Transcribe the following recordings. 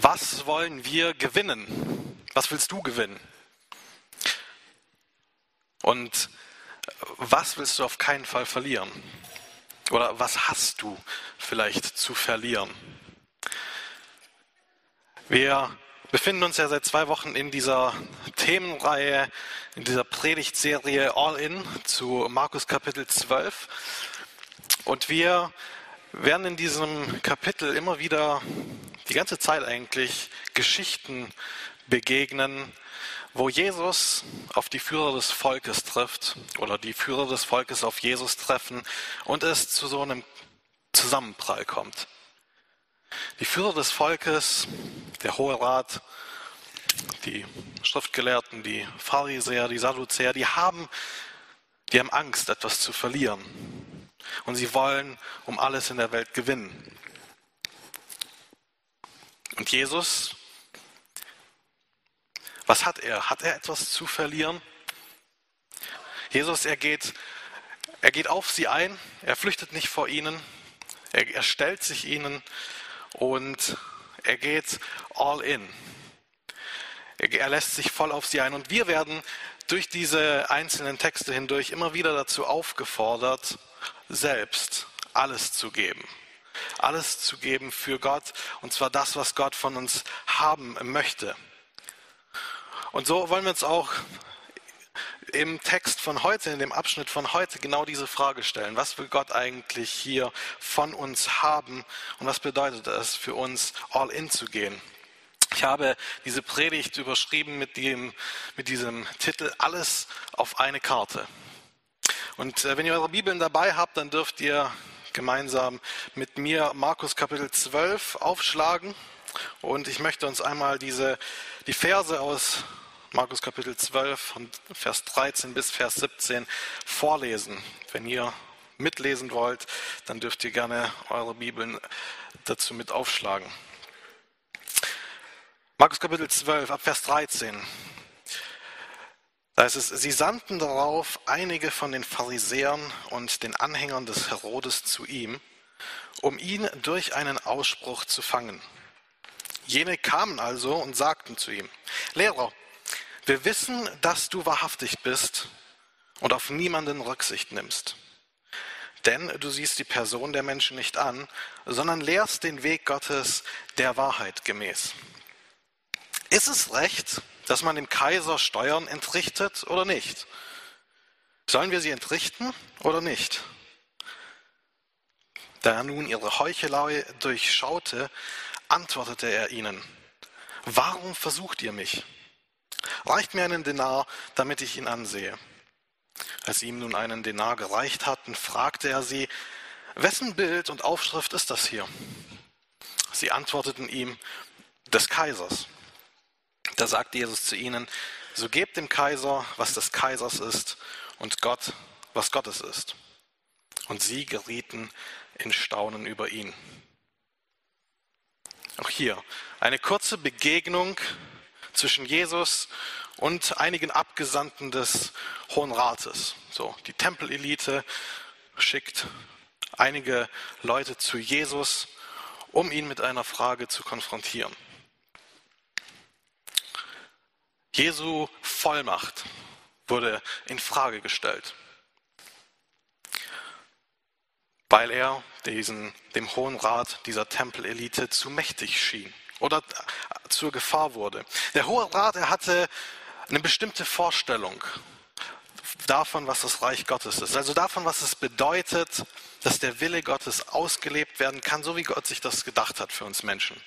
Was wollen wir gewinnen? Was willst du gewinnen? Und was willst du auf keinen Fall verlieren? Oder was hast du vielleicht zu verlieren? Wir befinden uns ja seit zwei Wochen in dieser Themenreihe, in dieser Predigtserie All In zu Markus Kapitel 12. Und wir werden in diesem Kapitel immer wieder die ganze Zeit eigentlich Geschichten begegnen, wo Jesus auf die Führer des Volkes trifft oder die Führer des Volkes auf Jesus treffen und es zu so einem Zusammenprall kommt. Die Führer des Volkes, der Hohe Rat, die Schriftgelehrten, die Pharisäer, die Sadduzäer, die haben, die haben Angst, etwas zu verlieren. Und sie wollen um alles in der Welt gewinnen. Und Jesus, was hat er? Hat er etwas zu verlieren? Jesus, er geht, er geht auf sie ein, er flüchtet nicht vor ihnen, er, er stellt sich ihnen und er geht all in. Er, er lässt sich voll auf sie ein. Und wir werden durch diese einzelnen Texte hindurch immer wieder dazu aufgefordert, selbst alles zu geben. Alles zu geben für Gott, und zwar das, was Gott von uns haben möchte. Und so wollen wir uns auch im Text von heute, in dem Abschnitt von heute, genau diese Frage stellen. Was will Gott eigentlich hier von uns haben und was bedeutet es für uns, all in zu gehen? Ich habe diese Predigt überschrieben mit, dem, mit diesem Titel Alles auf eine Karte. Und äh, wenn ihr eure Bibeln dabei habt, dann dürft ihr gemeinsam mit mir Markus Kapitel 12 aufschlagen. Und ich möchte uns einmal diese, die Verse aus Markus Kapitel 12 von Vers 13 bis Vers 17 vorlesen. Wenn ihr mitlesen wollt, dann dürft ihr gerne eure Bibeln dazu mit aufschlagen. Markus Kapitel 12 ab Vers 13. Da heißt es, sie sandten darauf einige von den Pharisäern und den Anhängern des Herodes zu ihm, um ihn durch einen Ausspruch zu fangen. Jene kamen also und sagten zu ihm, Lehrer, wir wissen, dass du wahrhaftig bist und auf niemanden Rücksicht nimmst. Denn du siehst die Person der Menschen nicht an, sondern lehrst den Weg Gottes der Wahrheit gemäß. Ist es recht, dass man dem Kaiser Steuern entrichtet oder nicht? Sollen wir sie entrichten oder nicht? Da er nun ihre Heuchelei durchschaute, antwortete er ihnen, warum versucht ihr mich? Reicht mir einen Denar, damit ich ihn ansehe. Als sie ihm nun einen Denar gereicht hatten, fragte er sie, wessen Bild und Aufschrift ist das hier? Sie antworteten ihm, des Kaisers. Da sagte Jesus zu ihnen, so gebt dem Kaiser, was des Kaisers ist, und Gott, was Gottes ist. Und sie gerieten in Staunen über ihn. Auch hier eine kurze Begegnung zwischen Jesus und einigen Abgesandten des Hohen Rates. So, die Tempelelite schickt einige Leute zu Jesus, um ihn mit einer Frage zu konfrontieren. Jesu Vollmacht wurde in Frage gestellt, weil er diesen, dem Hohen Rat dieser Tempelelite zu mächtig schien oder zur Gefahr wurde. Der Hohe Rat, er hatte eine bestimmte Vorstellung davon, was das Reich Gottes ist. Also davon, was es bedeutet, dass der Wille Gottes ausgelebt werden kann, so wie Gott sich das gedacht hat für uns Menschen.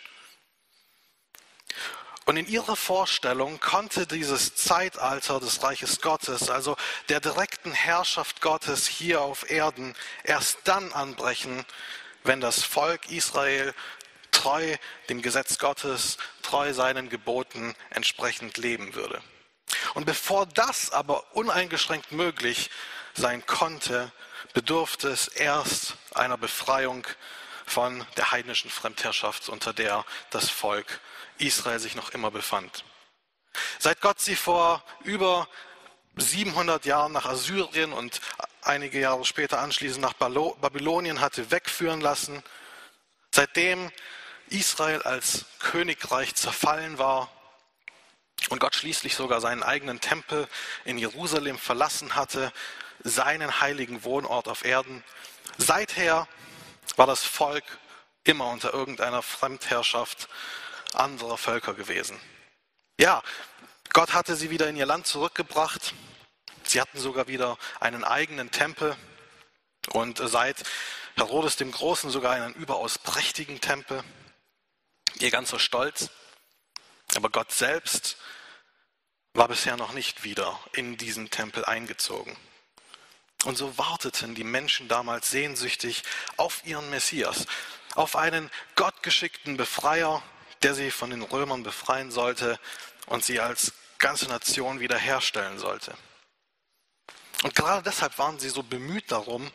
Und in ihrer Vorstellung konnte dieses Zeitalter des Reiches Gottes, also der direkten Herrschaft Gottes hier auf Erden, erst dann anbrechen, wenn das Volk Israel treu dem Gesetz Gottes, treu seinen Geboten entsprechend leben würde. Und bevor das aber uneingeschränkt möglich sein konnte, bedurfte es erst einer Befreiung von der heidnischen Fremdherrschaft, unter der das Volk Israel sich noch immer befand. Seit Gott sie vor über 700 Jahren nach Assyrien und einige Jahre später anschließend nach Babylonien hatte wegführen lassen, seitdem Israel als Königreich zerfallen war und Gott schließlich sogar seinen eigenen Tempel in Jerusalem verlassen hatte, seinen heiligen Wohnort auf Erden. Seither war das Volk immer unter irgendeiner Fremdherrschaft anderer Völker gewesen. Ja, Gott hatte sie wieder in ihr Land zurückgebracht. Sie hatten sogar wieder einen eigenen Tempel und seit Herodes dem Großen sogar einen überaus prächtigen Tempel. Ihr ganzer Stolz. Aber Gott selbst war bisher noch nicht wieder in diesen Tempel eingezogen. Und so warteten die Menschen damals sehnsüchtig auf ihren Messias, auf einen gottgeschickten Befreier, der sie von den Römern befreien sollte und sie als ganze Nation wiederherstellen sollte. Und gerade deshalb waren sie so bemüht darum,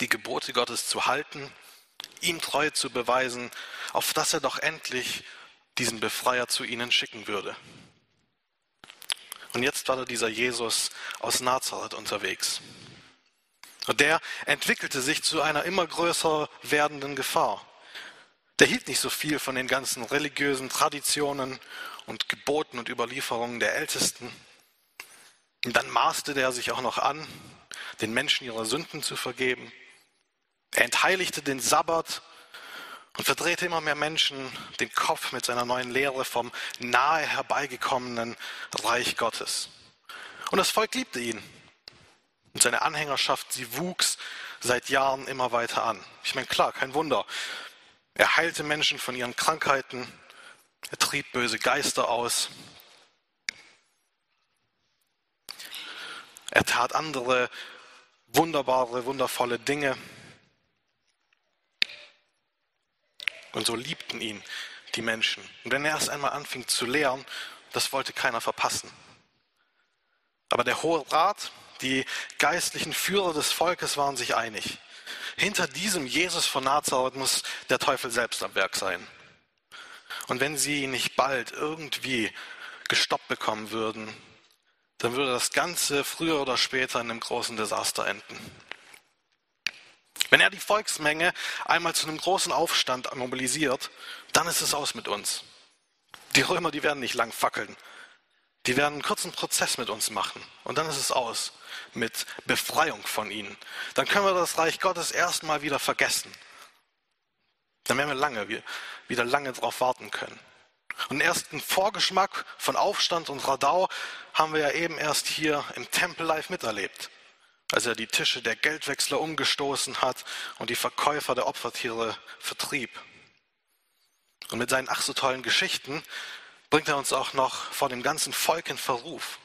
die Gebote Gottes zu halten, ihm Treue zu beweisen, auf dass er doch endlich diesen Befreier zu ihnen schicken würde. Und jetzt war da dieser Jesus aus Nazareth unterwegs. Und der entwickelte sich zu einer immer größer werdenden Gefahr. Der hielt nicht so viel von den ganzen religiösen Traditionen und Geboten und Überlieferungen der Ältesten. Und dann maßte der sich auch noch an, den Menschen ihre Sünden zu vergeben. Er entheiligte den Sabbat und verdrehte immer mehr Menschen den Kopf mit seiner neuen Lehre vom nahe herbeigekommenen Reich Gottes. Und das Volk liebte ihn. Und seine Anhängerschaft, sie wuchs seit Jahren immer weiter an. Ich meine, klar, kein Wunder. Er heilte Menschen von ihren Krankheiten, er trieb böse Geister aus, er tat andere wunderbare, wundervolle Dinge. Und so liebten ihn die Menschen. Und wenn er erst einmal anfing zu lehren, das wollte keiner verpassen. Aber der Hohe Rat, die geistlichen Führer des Volkes waren sich einig. Hinter diesem Jesus von Nazareth muss der Teufel selbst am Werk sein. Und wenn sie ihn nicht bald irgendwie gestoppt bekommen würden, dann würde das Ganze früher oder später in einem großen Desaster enden. Wenn er die Volksmenge einmal zu einem großen Aufstand mobilisiert, dann ist es aus mit uns. Die Römer, die werden nicht lang fackeln. Die werden einen kurzen Prozess mit uns machen. Und dann ist es aus mit Befreiung von ihnen. Dann können wir das Reich Gottes erstmal wieder vergessen. Dann werden wir lange, wieder lange darauf warten können. Und den ersten Vorgeschmack von Aufstand und Radau haben wir ja eben erst hier im Tempel live miterlebt als er die Tische der Geldwechsler umgestoßen hat und die Verkäufer der Opfertiere vertrieb. Und mit seinen ach so tollen Geschichten bringt er uns auch noch vor dem ganzen Volk in Verruf.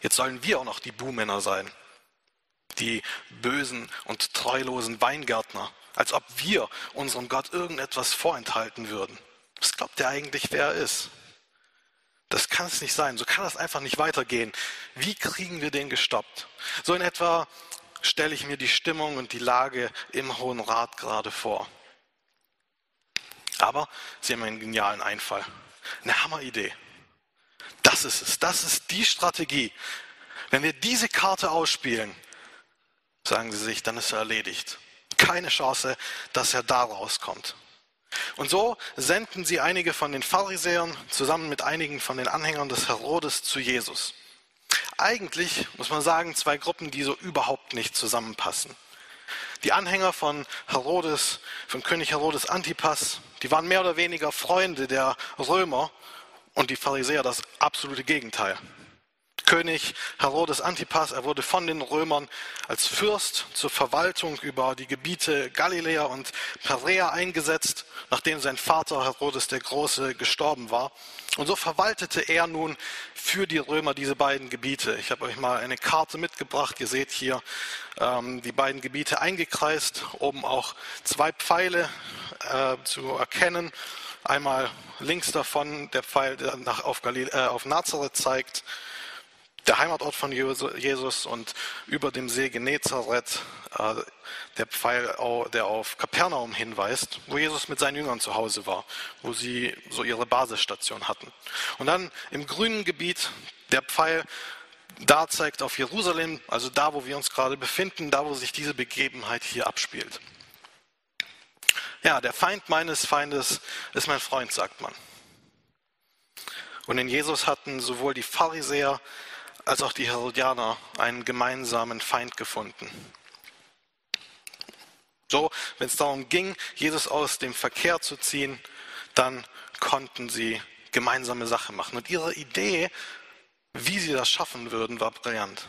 Jetzt sollen wir auch noch die Buhmänner sein, die bösen und treulosen Weingärtner, als ob wir unserem Gott irgendetwas vorenthalten würden. Was glaubt er eigentlich, wer er ist? Das kann es nicht sein. So kann das einfach nicht weitergehen. Wie kriegen wir den gestoppt? So in etwa stelle ich mir die Stimmung und die Lage im Hohen Rat gerade vor. Aber Sie haben einen genialen Einfall. Eine Hammeridee. Das ist es. Das ist die Strategie. Wenn wir diese Karte ausspielen, sagen Sie sich, dann ist er erledigt. Keine Chance, dass er da rauskommt. Und so senden sie einige von den Pharisäern zusammen mit einigen von den Anhängern des Herodes zu Jesus. Eigentlich muss man sagen, zwei Gruppen, die so überhaupt nicht zusammenpassen. Die Anhänger von Herodes, von König Herodes Antipas, die waren mehr oder weniger Freunde der Römer und die Pharisäer das absolute Gegenteil. König Herodes Antipas. Er wurde von den Römern als Fürst zur Verwaltung über die Gebiete Galiläa und Perea eingesetzt, nachdem sein Vater Herodes der Große gestorben war. Und so verwaltete er nun für die Römer diese beiden Gebiete. Ich habe euch mal eine Karte mitgebracht. Ihr seht hier ähm, die beiden Gebiete eingekreist, oben auch zwei Pfeile äh, zu erkennen. Einmal links davon der Pfeil, der nach, auf, Galil äh, auf Nazareth zeigt der Heimatort von Jesus und über dem See Genezareth äh, der Pfeil, der auf Kapernaum hinweist, wo Jesus mit seinen Jüngern zu Hause war, wo sie so ihre Basisstation hatten. Und dann im grünen Gebiet der Pfeil, da zeigt auf Jerusalem, also da, wo wir uns gerade befinden, da, wo sich diese Begebenheit hier abspielt. Ja, der Feind meines Feindes ist mein Freund, sagt man. Und in Jesus hatten sowohl die Pharisäer als auch die Herodianer einen gemeinsamen Feind gefunden. So, wenn es darum ging, Jesus aus dem Verkehr zu ziehen, dann konnten sie gemeinsame Sache machen. Und ihre Idee, wie sie das schaffen würden, war brillant.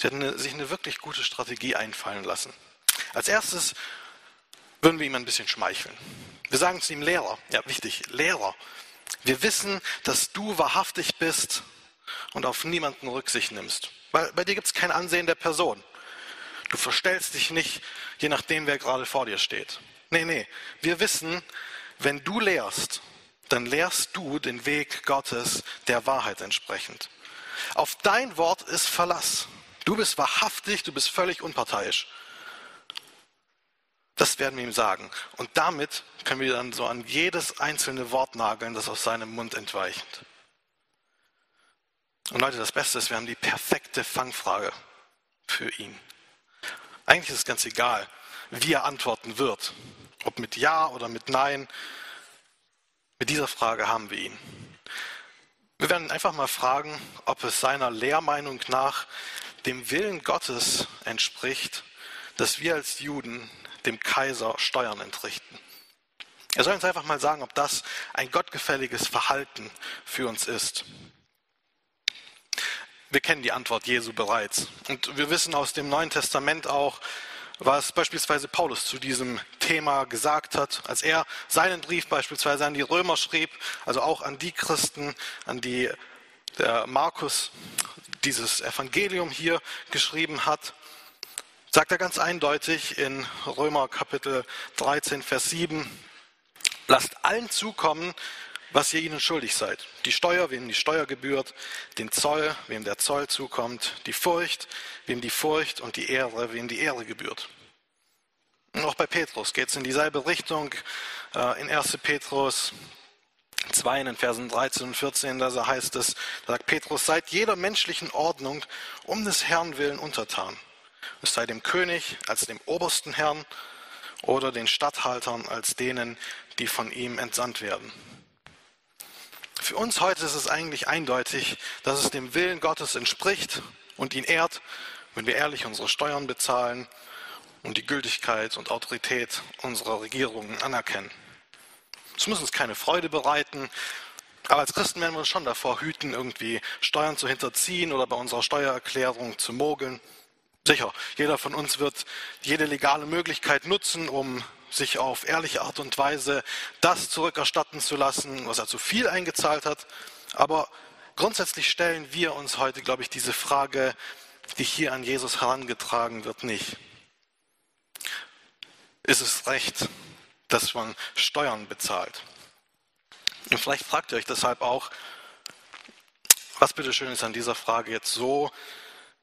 Sie hatten eine, sich eine wirklich gute Strategie einfallen lassen. Als erstes würden wir ihm ein bisschen schmeicheln. Wir sagen zu ihm Lehrer, ja wichtig, Lehrer. Wir wissen, dass du wahrhaftig bist und auf niemanden Rücksicht nimmst. Weil bei dir gibt es kein Ansehen der Person. Du verstellst dich nicht, je nachdem, wer gerade vor dir steht. Nee, nee. Wir wissen, wenn du lehrst, dann lehrst du den Weg Gottes der Wahrheit entsprechend. Auf dein Wort ist Verlass. Du bist wahrhaftig, du bist völlig unparteiisch. Das werden wir ihm sagen. Und damit können wir dann so an jedes einzelne Wort nageln, das aus seinem Mund entweicht. Und Leute, das Beste ist, wir haben die perfekte Fangfrage für ihn. Eigentlich ist es ganz egal, wie er antworten wird. Ob mit Ja oder mit Nein. Mit dieser Frage haben wir ihn. Wir werden einfach mal fragen, ob es seiner Lehrmeinung nach dem Willen Gottes entspricht, dass wir als Juden dem Kaiser Steuern entrichten. Er soll uns einfach mal sagen, ob das ein gottgefälliges Verhalten für uns ist. Wir kennen die Antwort Jesu bereits. Und wir wissen aus dem Neuen Testament auch, was beispielsweise Paulus zu diesem Thema gesagt hat, als er seinen Brief beispielsweise an die Römer schrieb, also auch an die Christen, an die der Markus dieses Evangelium hier geschrieben hat, sagt er ganz eindeutig in Römer Kapitel 13, Vers 7, lasst allen zukommen, was ihr ihnen schuldig seid. Die Steuer, wem die Steuer gebührt, den Zoll, wem der Zoll zukommt, die Furcht, wem die Furcht und die Ehre, wem die Ehre gebührt. Und auch bei Petrus geht es in dieselbe Richtung. Äh, in 1. Petrus 2, in den Versen 13 und 14, da heißt es, da sagt Petrus, seid jeder menschlichen Ordnung um des Herrn willen untertan. Es sei dem König als dem obersten Herrn oder den Statthaltern als denen, die von ihm entsandt werden für uns heute ist es eigentlich eindeutig, dass es dem Willen Gottes entspricht und ihn ehrt, wenn wir ehrlich unsere Steuern bezahlen und die Gültigkeit und Autorität unserer Regierungen anerkennen. Es muss uns keine Freude bereiten, aber als Christen werden wir uns schon davor hüten, irgendwie Steuern zu hinterziehen oder bei unserer Steuererklärung zu mogeln. Sicher, jeder von uns wird jede legale Möglichkeit nutzen, um sich auf ehrliche Art und Weise das zurückerstatten zu lassen, was er zu viel eingezahlt hat. Aber grundsätzlich stellen wir uns heute, glaube ich, diese Frage, die hier an Jesus herangetragen wird, nicht. Ist es recht, dass man Steuern bezahlt? Und vielleicht fragt ihr euch deshalb auch, was bitteschön ist an dieser Frage jetzt so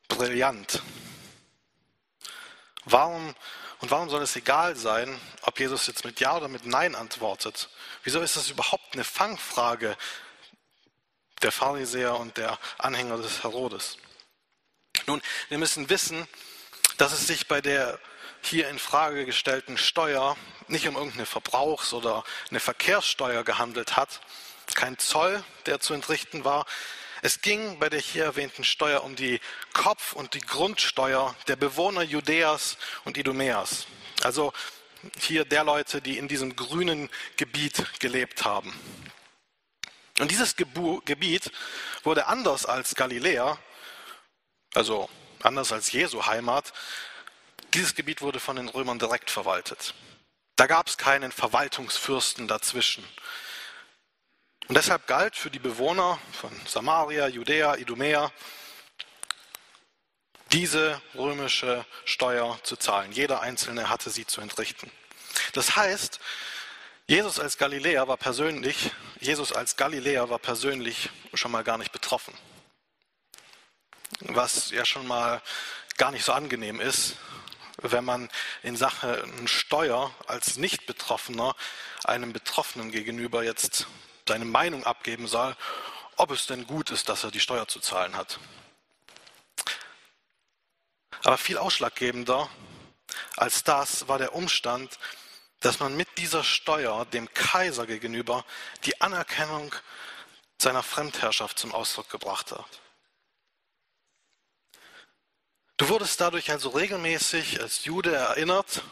brillant? Warum und warum soll es egal sein, ob Jesus jetzt mit Ja oder mit Nein antwortet? Wieso ist das überhaupt eine Fangfrage der Pharisäer und der Anhänger des Herodes? Nun, wir müssen wissen, dass es sich bei der hier in Frage gestellten Steuer nicht um irgendeine Verbrauchs- oder eine Verkehrssteuer gehandelt hat, kein Zoll, der zu entrichten war, es ging bei der hier erwähnten Steuer um die Kopf- und die Grundsteuer der Bewohner Judäas und Idumäas. Also hier der Leute, die in diesem grünen Gebiet gelebt haben. Und dieses Gebiet wurde anders als Galiläa, also anders als Jesu Heimat, dieses Gebiet wurde von den Römern direkt verwaltet. Da gab es keinen Verwaltungsfürsten dazwischen. Und deshalb galt für die Bewohner von Samaria, Judäa, Idumea, diese römische Steuer zu zahlen. Jeder Einzelne hatte sie zu entrichten. Das heißt, Jesus als Galiläer war persönlich, Jesus als Galiläer war persönlich schon mal gar nicht betroffen. Was ja schon mal gar nicht so angenehm ist, wenn man in Sachen Steuer als Nicht-Betroffener einem Betroffenen gegenüber jetzt seine Meinung abgeben soll, ob es denn gut ist, dass er die Steuer zu zahlen hat. Aber viel ausschlaggebender als das war der Umstand, dass man mit dieser Steuer dem Kaiser gegenüber die Anerkennung seiner Fremdherrschaft zum Ausdruck gebracht hat. Du wurdest dadurch also regelmäßig als Jude erinnert,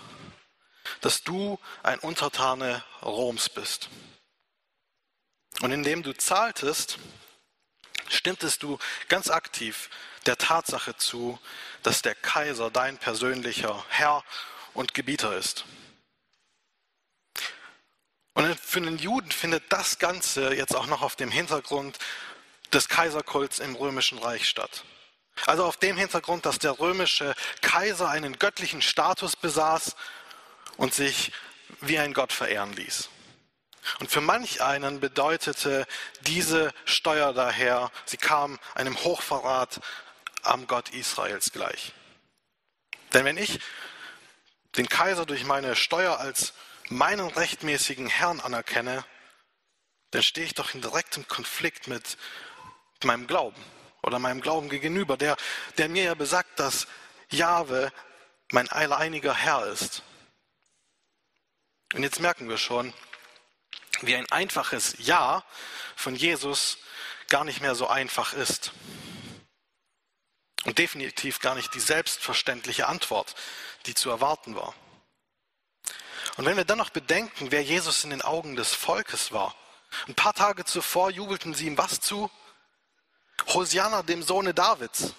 dass du ein Untertane Roms bist. Und indem du zahltest, stimmtest du ganz aktiv der Tatsache zu, dass der Kaiser dein persönlicher Herr und Gebieter ist. Und für den Juden findet das Ganze jetzt auch noch auf dem Hintergrund des Kaiserkults im römischen Reich statt. Also auf dem Hintergrund, dass der römische Kaiser einen göttlichen Status besaß und sich wie ein Gott verehren ließ. Und für manch einen bedeutete diese Steuer daher, sie kam einem Hochverrat am Gott Israels gleich. Denn wenn ich den Kaiser durch meine Steuer als meinen rechtmäßigen Herrn anerkenne, dann stehe ich doch in direktem Konflikt mit meinem Glauben oder meinem Glauben gegenüber, der, der mir ja besagt, dass Jahwe mein alleiniger Herr ist. Und jetzt merken wir schon, wie ein einfaches Ja von Jesus gar nicht mehr so einfach ist. Und definitiv gar nicht die selbstverständliche Antwort, die zu erwarten war. Und wenn wir dann noch bedenken, wer Jesus in den Augen des Volkes war, ein paar Tage zuvor jubelten sie ihm was zu? Hosianna, dem Sohne Davids.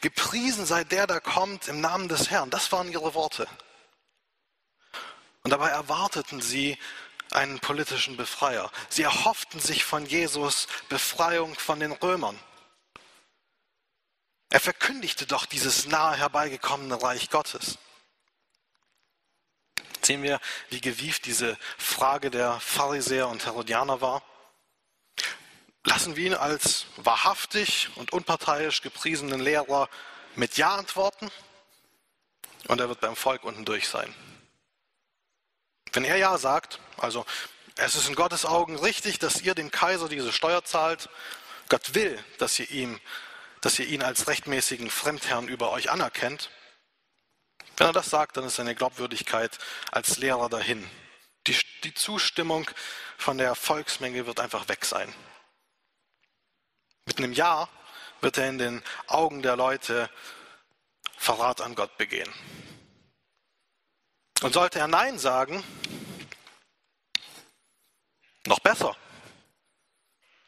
Gepriesen sei der, der kommt im Namen des Herrn. Das waren ihre Worte. Und dabei erwarteten sie einen politischen Befreier. Sie erhofften sich von Jesus Befreiung von den Römern. Er verkündigte doch dieses nahe herbeigekommene Reich Gottes. Sehen wir, wie gewieft diese Frage der Pharisäer und Herodianer war? Lassen wir ihn als wahrhaftig und unparteiisch gepriesenen Lehrer mit Ja antworten und er wird beim Volk unten durch sein. Wenn er Ja sagt, also es ist in Gottes Augen richtig, dass ihr dem Kaiser diese Steuer zahlt, Gott will, dass ihr ihm dass ihr ihn als rechtmäßigen Fremdherrn über euch anerkennt. Wenn er das sagt, dann ist seine Glaubwürdigkeit als Lehrer dahin. Die, die Zustimmung von der Volksmenge wird einfach weg sein. Mit einem Ja wird er in den Augen der Leute Verrat an Gott begehen. Und sollte er Nein sagen, noch besser,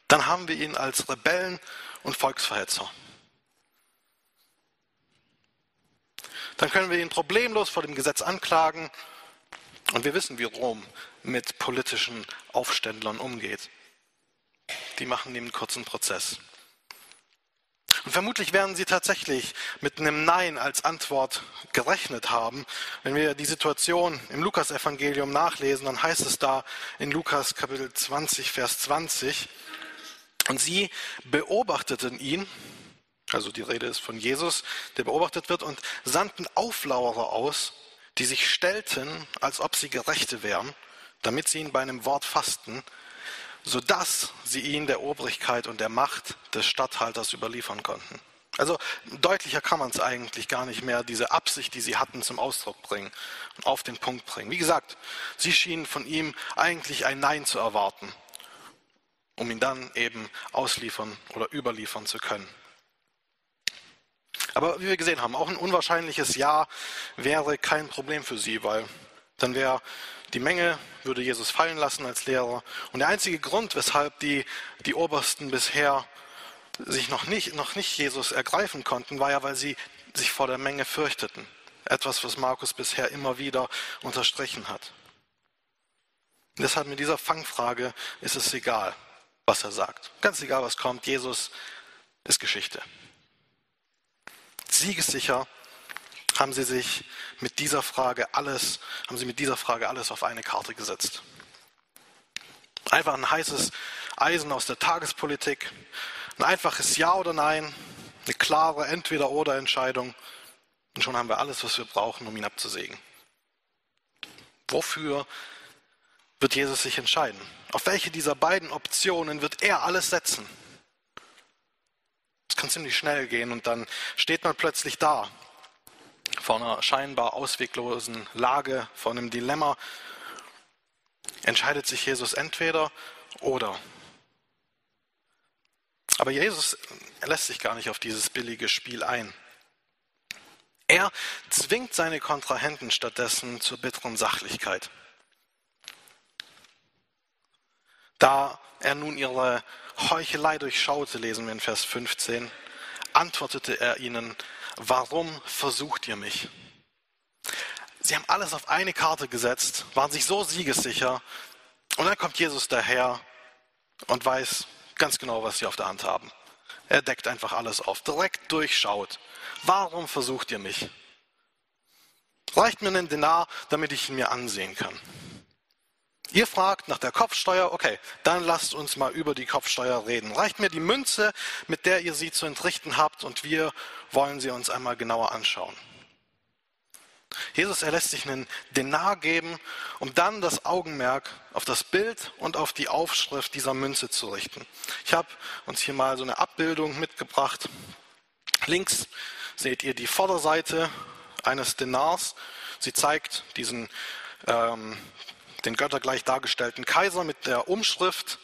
dann haben wir ihn als Rebellen und Volksverhetzer. Dann können wir ihn problemlos vor dem Gesetz anklagen und wir wissen, wie Rom mit politischen Aufständlern umgeht. Die machen ihm einen kurzen Prozess. Und vermutlich werden sie tatsächlich mit einem Nein als Antwort gerechnet haben. Wenn wir die Situation im Lukasevangelium nachlesen, dann heißt es da in Lukas Kapitel 20, Vers 20, und sie beobachteten ihn, also die Rede ist von Jesus, der beobachtet wird, und sandten Auflauerer aus, die sich stellten, als ob sie Gerechte wären, damit sie ihn bei einem Wort fasten, sodass sie ihn der Obrigkeit und der Macht des Statthalters überliefern konnten. Also deutlicher kann man es eigentlich gar nicht mehr, diese Absicht, die sie hatten, zum Ausdruck bringen und auf den Punkt bringen. Wie gesagt, sie schienen von ihm eigentlich ein Nein zu erwarten, um ihn dann eben ausliefern oder überliefern zu können. Aber wie wir gesehen haben, auch ein unwahrscheinliches Ja wäre kein Problem für sie, weil dann wäre die Menge, würde Jesus fallen lassen als Lehrer. Und der einzige Grund, weshalb die, die Obersten bisher sich noch nicht, noch nicht Jesus ergreifen konnten, war ja, weil sie sich vor der Menge fürchteten. Etwas, was Markus bisher immer wieder unterstrichen hat. Deshalb mit dieser Fangfrage ist es egal, was er sagt. Ganz egal, was kommt. Jesus ist Geschichte. Siegessicher haben sie sich mit dieser Frage alles, haben sie mit dieser Frage alles auf eine Karte gesetzt. Einfach ein heißes Eisen aus der Tagespolitik, ein einfaches Ja oder Nein, eine klare Entweder-oder-Entscheidung und schon haben wir alles, was wir brauchen, um ihn abzusägen. Wofür wird Jesus sich entscheiden? Auf welche dieser beiden Optionen wird er alles setzen? Es kann ziemlich schnell gehen und dann steht man plötzlich da vor einer scheinbar ausweglosen Lage, vor einem Dilemma entscheidet sich Jesus entweder oder. Aber Jesus lässt sich gar nicht auf dieses billige Spiel ein. Er zwingt seine Kontrahenten stattdessen zur bitteren Sachlichkeit. Da er nun ihre Heuchelei durchschaute, lesen wir in Vers 15, antwortete er ihnen, warum versucht ihr mich? Sie haben alles auf eine Karte gesetzt, waren sich so siegessicher. Und dann kommt Jesus daher und weiß ganz genau, was sie auf der Hand haben. Er deckt einfach alles auf, direkt durchschaut. Warum versucht ihr mich? Reicht mir einen Denar, damit ich ihn mir ansehen kann. Ihr fragt nach der Kopfsteuer, okay, dann lasst uns mal über die Kopfsteuer reden. Reicht mir die Münze, mit der ihr sie zu entrichten habt, und wir wollen sie uns einmal genauer anschauen. Jesus erlässt sich einen Denar geben, um dann das Augenmerk auf das Bild und auf die Aufschrift dieser Münze zu richten. Ich habe uns hier mal so eine Abbildung mitgebracht. Links seht ihr die Vorderseite eines Denars. Sie zeigt diesen ähm, den göttergleich dargestellten Kaiser mit der Umschrift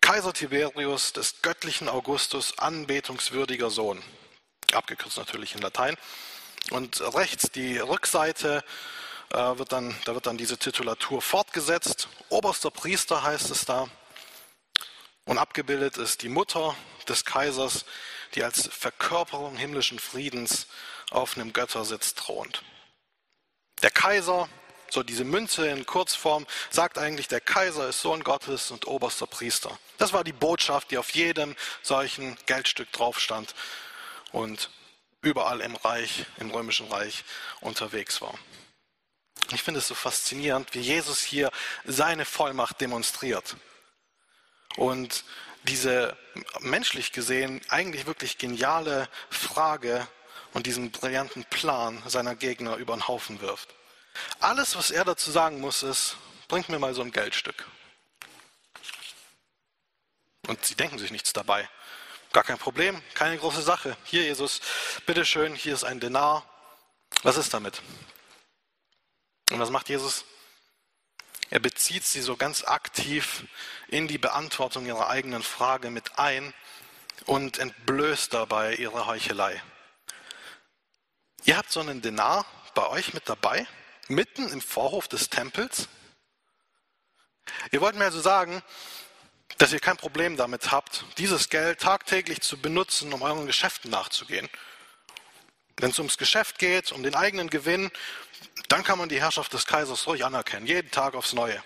Kaiser Tiberius des göttlichen Augustus anbetungswürdiger Sohn. Abgekürzt natürlich in Latein. Und rechts die Rückseite äh, wird dann, da wird dann diese Titulatur fortgesetzt. Oberster Priester heißt es da. Und abgebildet ist die Mutter des Kaisers, die als Verkörperung himmlischen Friedens auf einem Göttersitz thront. Der Kaiser, so diese Münze in Kurzform, sagt eigentlich, der Kaiser ist Sohn Gottes und oberster Priester. Das war die Botschaft, die auf jedem solchen Geldstück drauf stand. Und überall im Reich, im römischen Reich unterwegs war. Ich finde es so faszinierend, wie Jesus hier seine Vollmacht demonstriert. Und diese menschlich gesehen eigentlich wirklich geniale Frage und diesen brillanten Plan seiner Gegner über den Haufen wirft. Alles, was er dazu sagen muss, ist, bringt mir mal so ein Geldstück. Und sie denken sich nichts dabei. Gar kein Problem, keine große Sache. Hier, Jesus, bitteschön, hier ist ein Denar. Was ist damit? Und was macht Jesus? Er bezieht sie so ganz aktiv in die Beantwortung ihrer eigenen Frage mit ein und entblößt dabei ihre Heuchelei. Ihr habt so einen Denar bei euch mit dabei, mitten im Vorhof des Tempels. Ihr wollt mir also sagen, dass ihr kein Problem damit habt, dieses Geld tagtäglich zu benutzen, um euren Geschäften nachzugehen. Wenn es ums Geschäft geht, um den eigenen Gewinn, dann kann man die Herrschaft des Kaisers ruhig anerkennen, jeden Tag aufs Neue,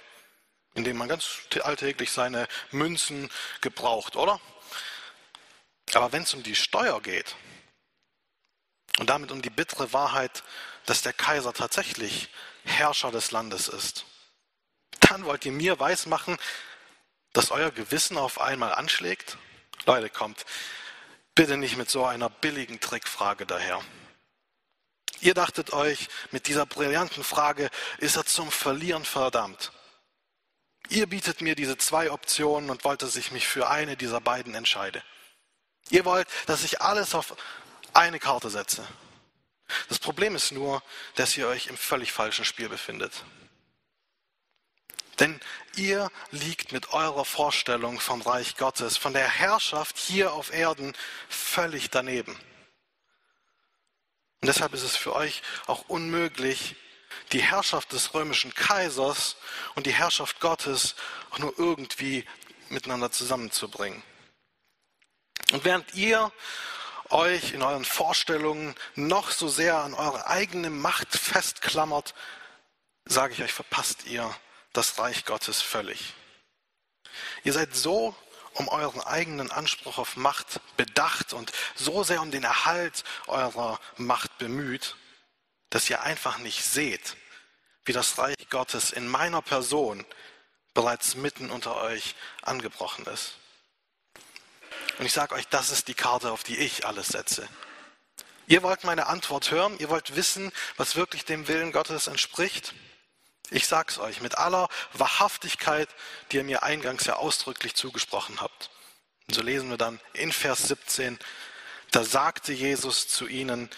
indem man ganz alltäglich seine Münzen gebraucht, oder? Aber wenn es um die Steuer geht und damit um die bittere Wahrheit, dass der Kaiser tatsächlich Herrscher des Landes ist, dann wollt ihr mir weismachen, dass euer Gewissen auf einmal anschlägt? Leute, kommt, bitte nicht mit so einer billigen Trickfrage daher. Ihr dachtet euch, mit dieser brillanten Frage ist er zum Verlieren verdammt. Ihr bietet mir diese zwei Optionen und wollt, dass ich mich für eine dieser beiden entscheide. Ihr wollt, dass ich alles auf eine Karte setze. Das Problem ist nur, dass ihr euch im völlig falschen Spiel befindet. Denn ihr liegt mit eurer Vorstellung vom Reich Gottes, von der Herrschaft hier auf Erden völlig daneben. Und deshalb ist es für euch auch unmöglich, die Herrschaft des römischen Kaisers und die Herrschaft Gottes auch nur irgendwie miteinander zusammenzubringen. Und während ihr euch in euren Vorstellungen noch so sehr an eure eigene Macht festklammert, sage ich euch, verpasst ihr das Reich Gottes völlig. Ihr seid so um euren eigenen Anspruch auf Macht bedacht und so sehr um den Erhalt eurer Macht bemüht, dass ihr einfach nicht seht, wie das Reich Gottes in meiner Person bereits mitten unter euch angebrochen ist. Und ich sage euch, das ist die Karte, auf die ich alles setze. Ihr wollt meine Antwort hören, ihr wollt wissen, was wirklich dem Willen Gottes entspricht. Ich sag's euch mit aller Wahrhaftigkeit, die ihr mir eingangs ja ausdrücklich zugesprochen habt. Und so lesen wir dann in Vers 17, da sagte Jesus zu ihnen,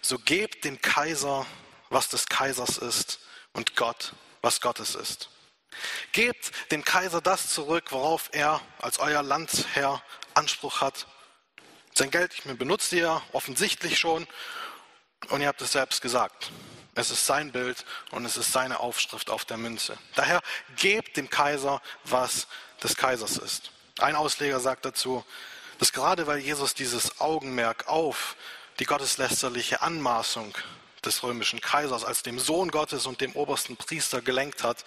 so gebt dem Kaiser, was des Kaisers ist, und Gott, was Gottes ist. Gebt dem Kaiser das zurück, worauf er als euer Landherr Anspruch hat. Sein Geld, ich meine, benutzt ihr offensichtlich schon und ihr habt es selbst gesagt. Es ist sein Bild und es ist seine Aufschrift auf der Münze. Daher gebt dem Kaiser, was des Kaisers ist. Ein Ausleger sagt dazu, dass gerade weil Jesus dieses Augenmerk auf die gotteslästerliche Anmaßung des römischen Kaisers als dem Sohn Gottes und dem obersten Priester gelenkt hat,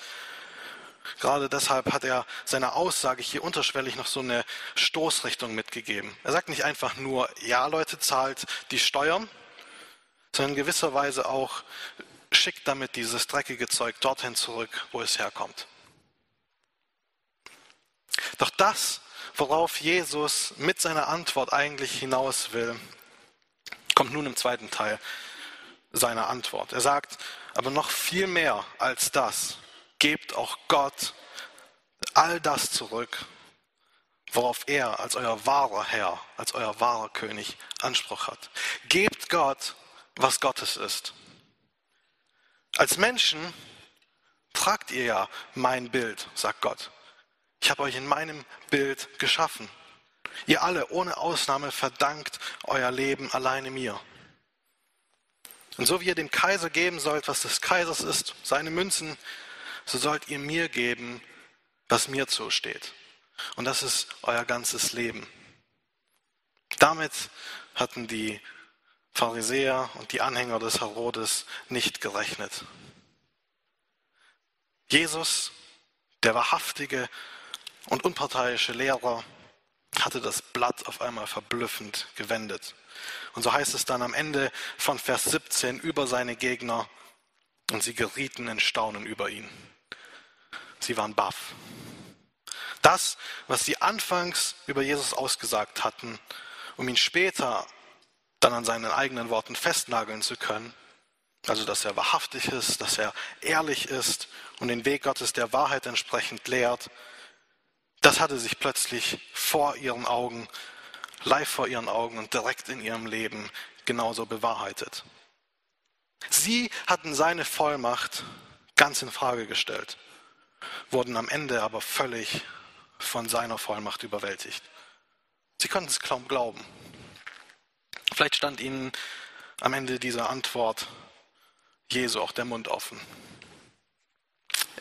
Gerade deshalb hat er seiner Aussage hier unterschwellig noch so eine Stoßrichtung mitgegeben. Er sagt nicht einfach nur, ja Leute, zahlt die Steuern, sondern in gewisser Weise auch, schickt damit dieses dreckige Zeug dorthin zurück, wo es herkommt. Doch das, worauf Jesus mit seiner Antwort eigentlich hinaus will, kommt nun im zweiten Teil seiner Antwort. Er sagt, aber noch viel mehr als das, gebt auch Gott all das zurück, worauf er als euer wahrer Herr, als euer wahrer König Anspruch hat. Gebt Gott, was Gottes ist. Als Menschen tragt ihr ja mein Bild, sagt Gott. Ich habe euch in meinem Bild geschaffen. Ihr alle ohne Ausnahme verdankt euer Leben alleine mir. Und so wie ihr dem Kaiser geben sollt, was des Kaisers ist, seine Münzen, so sollt ihr mir geben, was mir zusteht. Und das ist euer ganzes Leben. Damit hatten die Pharisäer und die Anhänger des Herodes nicht gerechnet. Jesus, der wahrhaftige und unparteiische Lehrer, hatte das Blatt auf einmal verblüffend gewendet. Und so heißt es dann am Ende von Vers 17 über seine Gegner, und sie gerieten in Staunen über ihn. Sie waren baff. Das, was sie anfangs über Jesus ausgesagt hatten, um ihn später dann an seinen eigenen Worten festnageln zu können, also dass er wahrhaftig ist, dass er ehrlich ist und den Weg Gottes der Wahrheit entsprechend lehrt, das hatte sich plötzlich vor ihren Augen, live vor ihren Augen und direkt in ihrem Leben genauso bewahrheitet. Sie hatten seine Vollmacht ganz in Frage gestellt, wurden am Ende aber völlig von seiner Vollmacht überwältigt. Sie konnten es kaum glauben. Vielleicht stand ihnen am Ende dieser Antwort Jesu auch der Mund offen.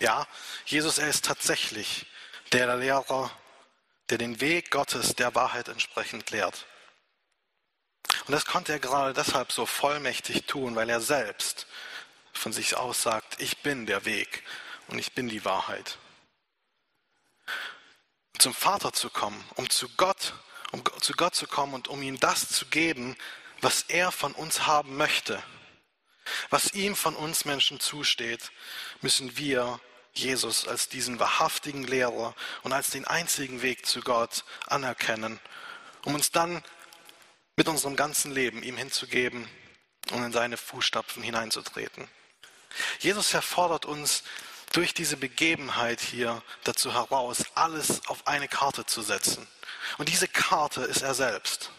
Ja, Jesus, er ist tatsächlich der Lehrer, der den Weg Gottes der Wahrheit entsprechend lehrt. Und das konnte er gerade deshalb so vollmächtig tun, weil er selbst von sich aus sagt, ich bin der Weg und ich bin die Wahrheit. Zum Vater zu kommen, um zu Gott, um zu Gott zu kommen und um ihm das zu geben, was er von uns haben möchte, was ihm von uns Menschen zusteht, müssen wir Jesus als diesen wahrhaftigen Lehrer und als den einzigen Weg zu Gott anerkennen, um uns dann mit unserem ganzen Leben ihm hinzugeben und in seine Fußstapfen hineinzutreten. Jesus erfordert uns durch diese Begebenheit hier dazu heraus, alles auf eine Karte zu setzen. Und diese Karte ist er selbst.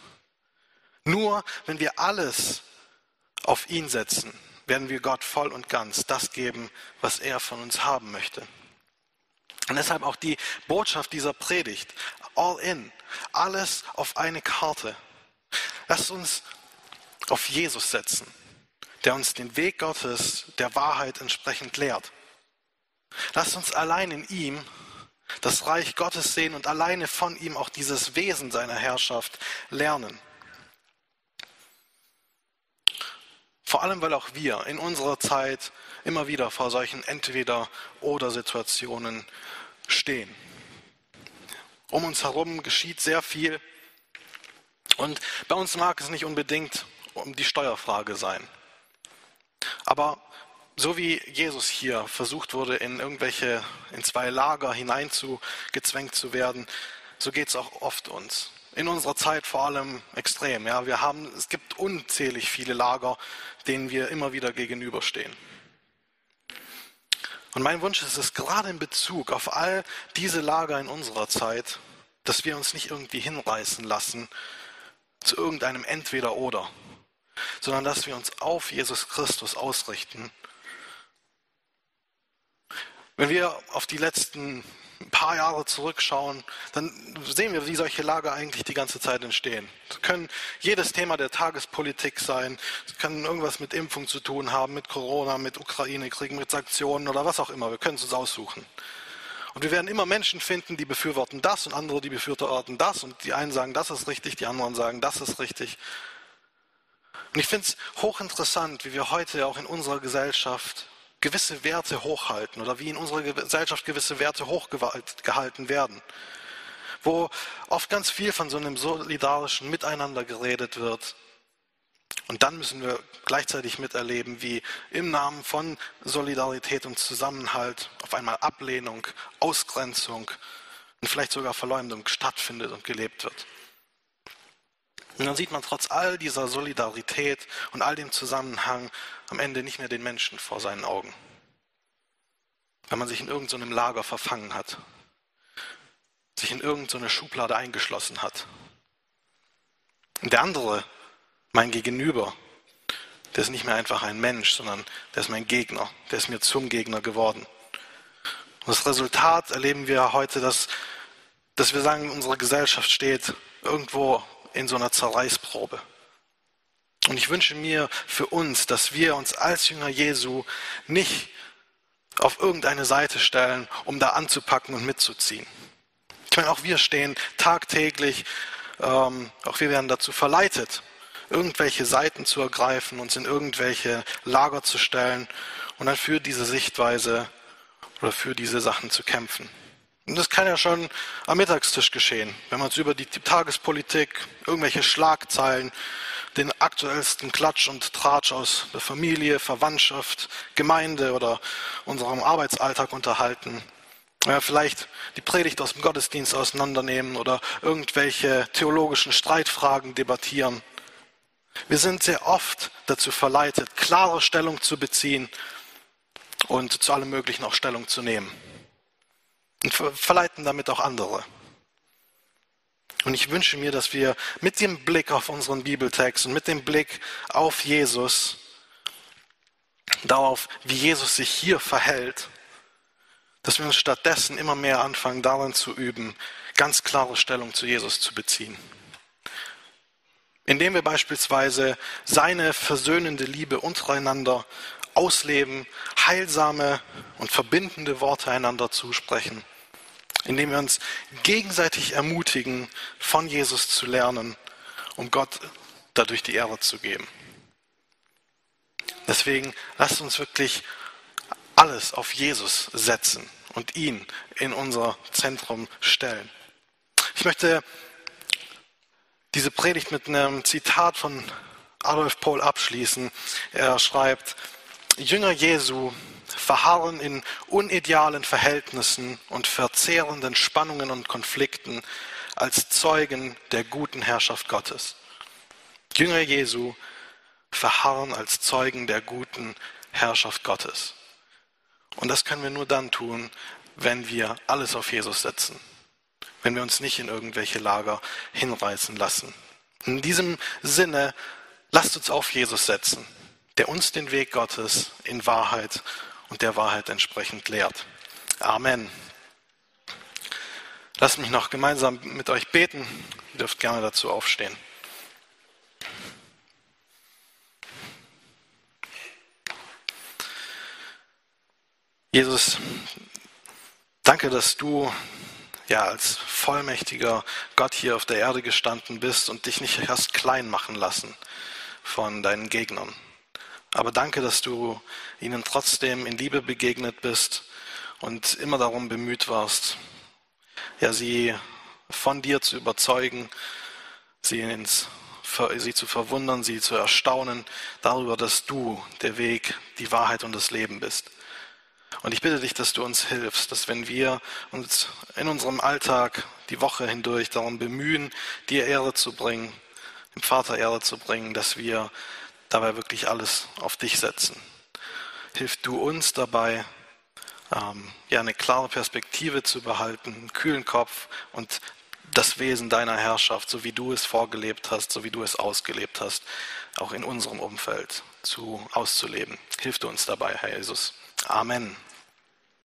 Nur wenn wir alles auf ihn setzen, werden wir Gott voll und ganz das geben, was er von uns haben möchte. Und deshalb auch die Botschaft dieser Predigt, all in, alles auf eine Karte. Lasst uns auf Jesus setzen, der uns den Weg Gottes der Wahrheit entsprechend lehrt. Lasst uns allein in ihm das Reich Gottes sehen und alleine von ihm auch dieses Wesen seiner Herrschaft lernen. Vor allem, weil auch wir in unserer Zeit immer wieder vor solchen Entweder-oder-Situationen stehen. Um uns herum geschieht sehr viel. Und bei uns mag es nicht unbedingt um die Steuerfrage sein. Aber so wie Jesus hier versucht wurde, in irgendwelche, in zwei Lager hineinzugezwängt zu werden, so geht es auch oft uns in unserer Zeit vor allem extrem. Ja, wir haben, es gibt unzählig viele Lager, denen wir immer wieder gegenüberstehen. Und mein Wunsch ist es gerade in Bezug auf all diese Lager in unserer Zeit, dass wir uns nicht irgendwie hinreißen lassen zu irgendeinem Entweder-Oder, sondern dass wir uns auf Jesus Christus ausrichten Wenn wir auf die letzten paar Jahre zurückschauen, dann sehen wir, wie solche Lager eigentlich die ganze Zeit entstehen. Es können jedes Thema der Tagespolitik sein, es kann irgendwas mit Impfung zu tun haben, mit Corona, mit Ukraine-Krieg, mit Sanktionen oder was auch immer. Wir können es uns aussuchen. Und wir werden immer Menschen finden, die befürworten das und andere, die befürworten das. Und die einen sagen, das ist richtig, die anderen sagen, das ist richtig. Und ich finde es hochinteressant, wie wir heute auch in unserer Gesellschaft gewisse Werte hochhalten oder wie in unserer Gesellschaft gewisse Werte hochgehalten werden. Wo oft ganz viel von so einem solidarischen Miteinander geredet wird. Und dann müssen wir gleichzeitig miterleben, wie im Namen von Solidarität und Zusammenhalt auf einmal Ablehnung, Ausgrenzung und vielleicht sogar Verleumdung stattfindet und gelebt wird. Und dann sieht man trotz all dieser Solidarität und all dem Zusammenhang am Ende nicht mehr den Menschen vor seinen Augen. Wenn man sich in irgendeinem Lager verfangen hat, sich in irgendeine Schublade eingeschlossen hat. Und der andere, mein Gegenüber, der ist nicht mehr einfach ein Mensch, sondern der ist mein Gegner, der ist mir zum Gegner geworden. Und das Resultat erleben wir heute, dass, dass wir sagen, unsere Gesellschaft steht irgendwo in so einer Zerreißprobe. Und ich wünsche mir für uns, dass wir uns als Jünger Jesu nicht auf irgendeine Seite stellen, um da anzupacken und mitzuziehen. Ich meine, auch wir stehen tagtäglich, ähm, auch wir werden dazu verleitet, irgendwelche Seiten zu ergreifen, uns in irgendwelche Lager zu stellen und dann für diese Sichtweise oder für diese Sachen zu kämpfen. Und das kann ja schon am Mittagstisch geschehen, wenn man uns über die Tagespolitik, irgendwelche Schlagzeilen, den aktuellsten Klatsch und Tratsch aus der Familie, Verwandtschaft, Gemeinde oder unserem Arbeitsalltag unterhalten. Ja, vielleicht die Predigt aus dem Gottesdienst auseinandernehmen oder irgendwelche theologischen Streitfragen debattieren. Wir sind sehr oft dazu verleitet, klare Stellung zu beziehen und zu allem Möglichen auch Stellung zu nehmen und verleiten damit auch andere. Und ich wünsche mir, dass wir mit dem Blick auf unseren Bibeltext und mit dem Blick auf Jesus, darauf, wie Jesus sich hier verhält, dass wir uns stattdessen immer mehr anfangen, darin zu üben, ganz klare Stellung zu Jesus zu beziehen. Indem wir beispielsweise seine versöhnende Liebe untereinander ausleben, heilsame und verbindende Worte einander zusprechen, indem wir uns gegenseitig ermutigen, von Jesus zu lernen, um Gott dadurch die Ehre zu geben. Deswegen lasst uns wirklich alles auf Jesus setzen und ihn in unser Zentrum stellen. Ich möchte diese Predigt mit einem Zitat von Adolf Pohl abschließen. Er schreibt, Jünger Jesu verharren in unidealen Verhältnissen und verzehrenden Spannungen und Konflikten als Zeugen der guten Herrschaft Gottes. Jünger Jesu verharren als Zeugen der guten Herrschaft Gottes. Und das können wir nur dann tun, wenn wir alles auf Jesus setzen, wenn wir uns nicht in irgendwelche Lager hinreißen lassen. In diesem Sinne, lasst uns auf Jesus setzen der uns den Weg Gottes in Wahrheit und der Wahrheit entsprechend lehrt. Amen. Lasst mich noch gemeinsam mit euch beten. Ihr dürft gerne dazu aufstehen. Jesus, danke, dass du ja als vollmächtiger Gott hier auf der Erde gestanden bist und dich nicht hast klein machen lassen von deinen Gegnern. Aber danke, dass du ihnen trotzdem in Liebe begegnet bist und immer darum bemüht warst, ja, sie von dir zu überzeugen, sie, ins, sie zu verwundern, sie zu erstaunen darüber, dass du der Weg, die Wahrheit und das Leben bist. Und ich bitte dich, dass du uns hilfst, dass wenn wir uns in unserem Alltag die Woche hindurch darum bemühen, dir Ehre zu bringen, dem Vater Ehre zu bringen, dass wir dabei wirklich alles auf dich setzen. Hilf du uns dabei, ähm, ja, eine klare Perspektive zu behalten, einen kühlen Kopf und das Wesen deiner Herrschaft, so wie du es vorgelebt hast, so wie du es ausgelebt hast, auch in unserem Umfeld zu, auszuleben. Hilf du uns dabei, Herr Jesus. Amen.